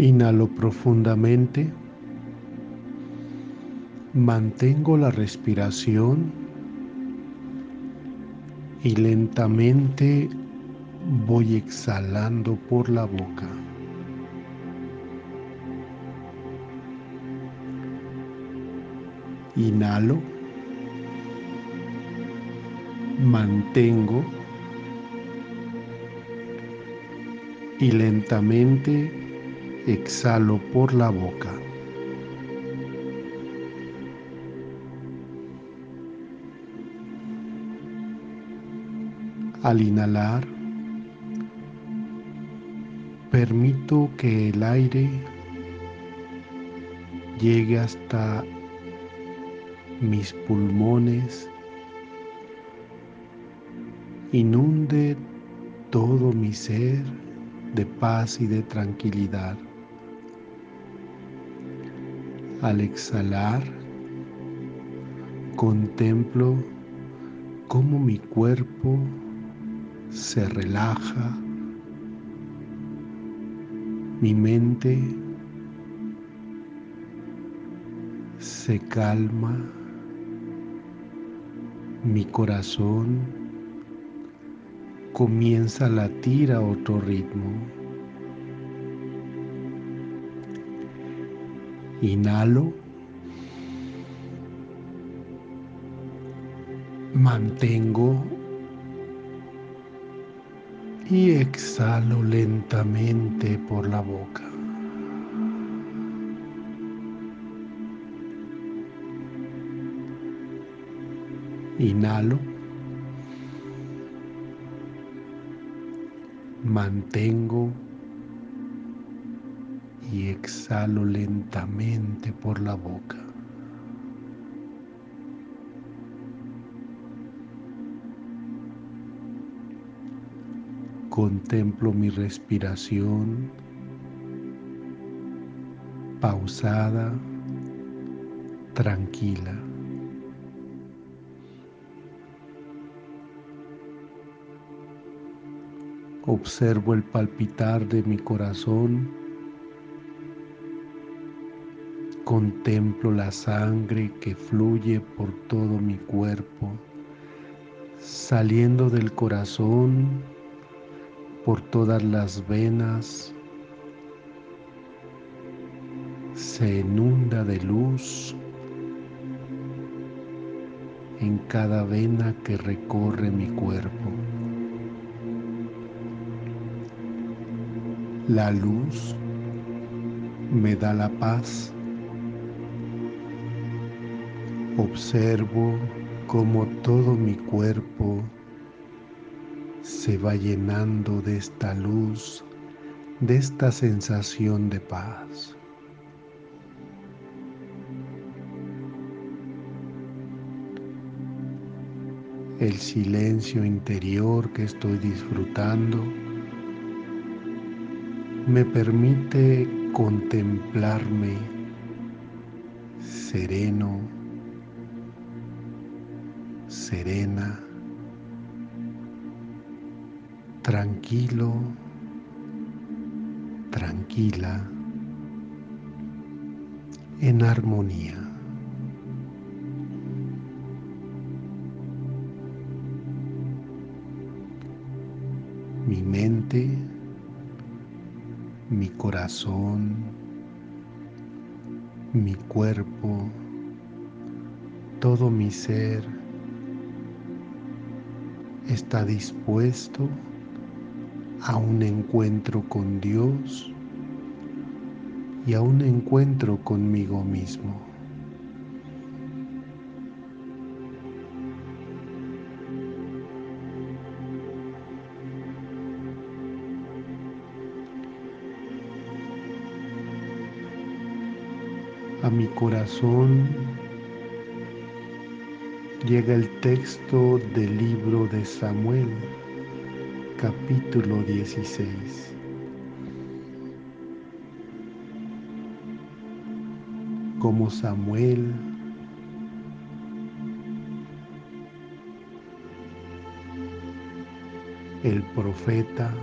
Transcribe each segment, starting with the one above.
Inhalo profundamente. Mantengo la respiración y lentamente voy exhalando por la boca. Inhalo. Mantengo. Y lentamente exhalo por la boca. Al inhalar, permito que el aire llegue hasta mis pulmones, inunde todo mi ser de paz y de tranquilidad. Al exhalar, contemplo cómo mi cuerpo se relaja, mi mente se calma, mi corazón comienza a latir a otro ritmo. Inhalo. Mantengo y exhalo lentamente por la boca. Inhalo. Mantengo y exhalo lentamente por la boca. Contemplo mi respiración pausada, tranquila. Observo el palpitar de mi corazón. Contemplo la sangre que fluye por todo mi cuerpo, saliendo del corazón por todas las venas, se inunda de luz en cada vena que recorre mi cuerpo. La luz me da la paz. Observo cómo todo mi cuerpo se va llenando de esta luz, de esta sensación de paz. El silencio interior que estoy disfrutando me permite contemplarme sereno, serena tranquilo, tranquila, en armonía. Mi mente, mi corazón, mi cuerpo, todo mi ser está dispuesto a un encuentro con Dios y a un encuentro conmigo mismo. A mi corazón llega el texto del libro de Samuel capítulo 16. Como Samuel el profeta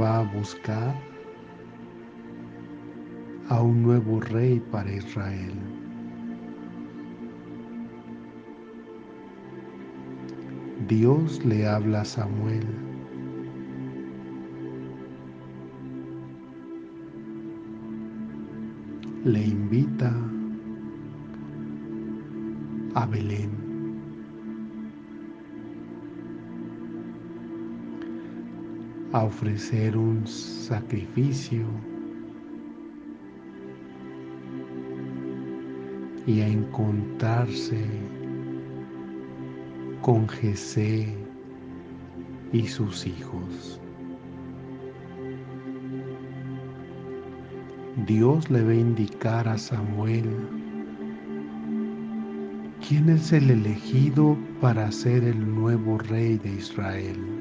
va a buscar a un nuevo rey para Israel. Dios le habla a Samuel. Le invita a Belén. a ofrecer un sacrificio y a encontrarse con Jesé y sus hijos. Dios le va a indicar a Samuel quién es el elegido para ser el nuevo rey de Israel.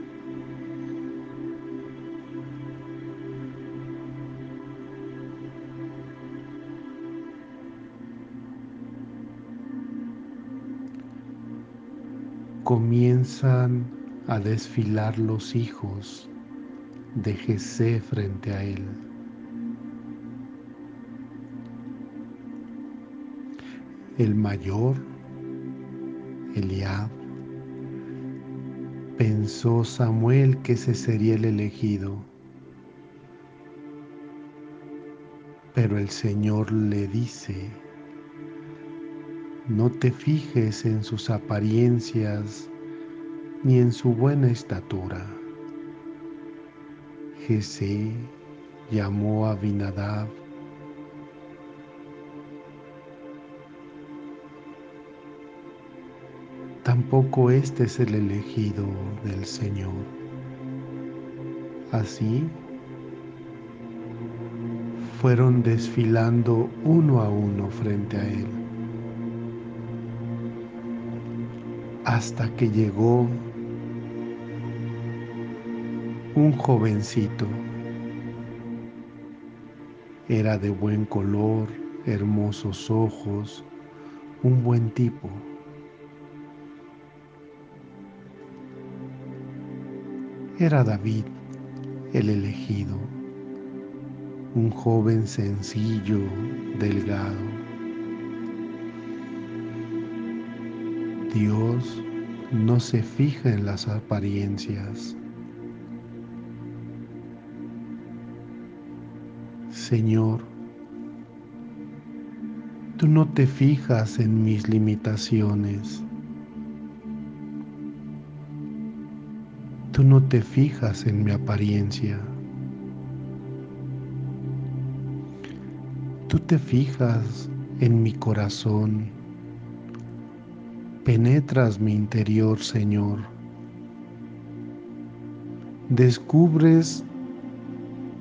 Comienzan a desfilar los hijos de Jesé frente a él. El mayor, Eliab, pensó Samuel que ese sería el elegido. Pero el Señor le dice, no te fijes en sus apariencias ni en su buena estatura. Jesé llamó a Binadab Tampoco este es el elegido del Señor. Así fueron desfilando uno a uno frente a él. Hasta que llegó un jovencito. Era de buen color, hermosos ojos, un buen tipo. Era David el elegido, un joven sencillo, delgado. Dios no se fija en las apariencias. Señor, tú no te fijas en mis limitaciones. Tú no te fijas en mi apariencia. Tú te fijas en mi corazón penetras mi interior, Señor. Descubres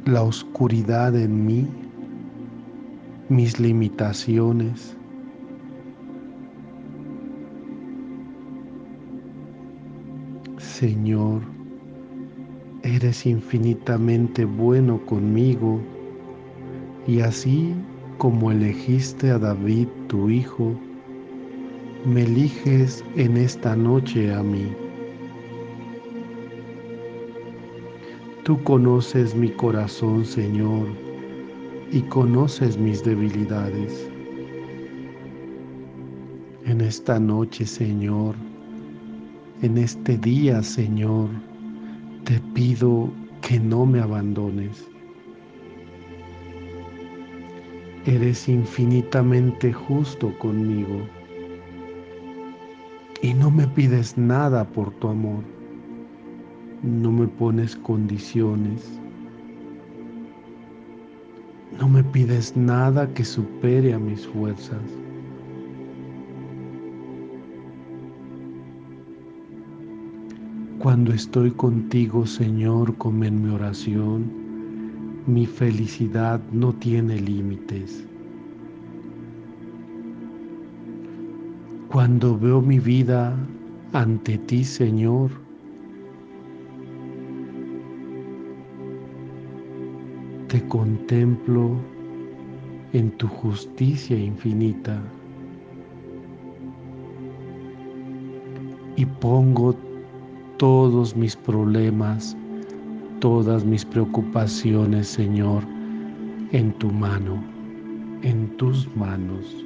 la oscuridad en mí, mis limitaciones. Señor, eres infinitamente bueno conmigo y así como elegiste a David, tu Hijo, me eliges en esta noche a mí. Tú conoces mi corazón, Señor, y conoces mis debilidades. En esta noche, Señor, en este día, Señor, te pido que no me abandones. Eres infinitamente justo conmigo y no me pides nada por tu amor. No me pones condiciones. No me pides nada que supere a mis fuerzas. Cuando estoy contigo, Señor, como en mi oración, mi felicidad no tiene límites. Cuando veo mi vida ante ti, Señor, te contemplo en tu justicia infinita y pongo todos mis problemas todas mis preocupaciones, Señor, en tu mano, en tus manos,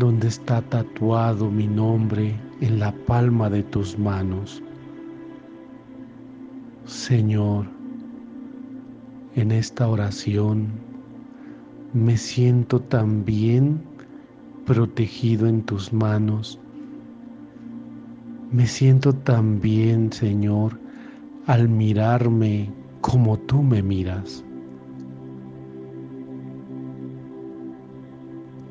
donde está tatuado mi nombre en la palma de tus manos. Señor, en esta oración me siento también protegido en tus manos. Me siento tan bien, Señor, al mirarme como tú me miras.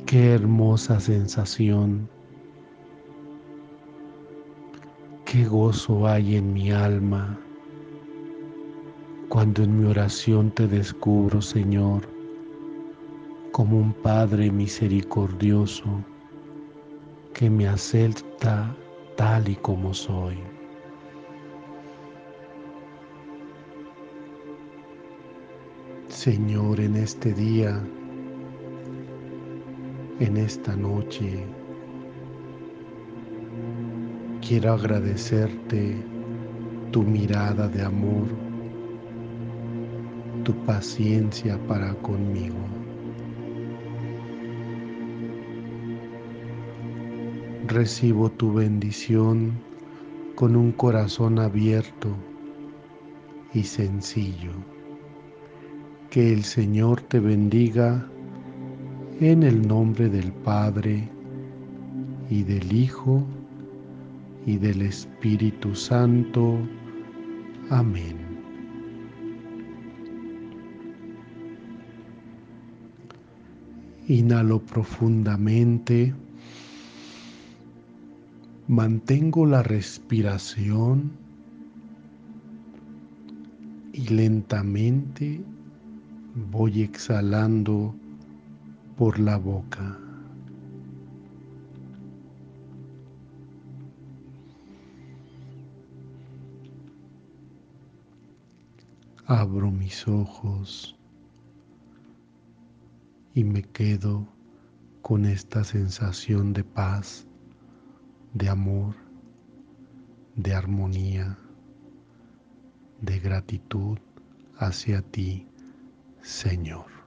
Qué hermosa sensación. Qué gozo hay en mi alma cuando en mi oración te descubro, Señor, como un Padre misericordioso que me acepta tal y como soy. Señor, en este día, en esta noche, quiero agradecerte tu mirada de amor, tu paciencia para conmigo. Recibo tu bendición con un corazón abierto y sencillo. Que el Señor te bendiga en el nombre del Padre y del Hijo y del Espíritu Santo. Amén. Inhalo profundamente. Mantengo la respiración y lentamente voy exhalando por la boca. Abro mis ojos y me quedo con esta sensación de paz, de amor, de armonía, de gratitud hacia ti, Señor.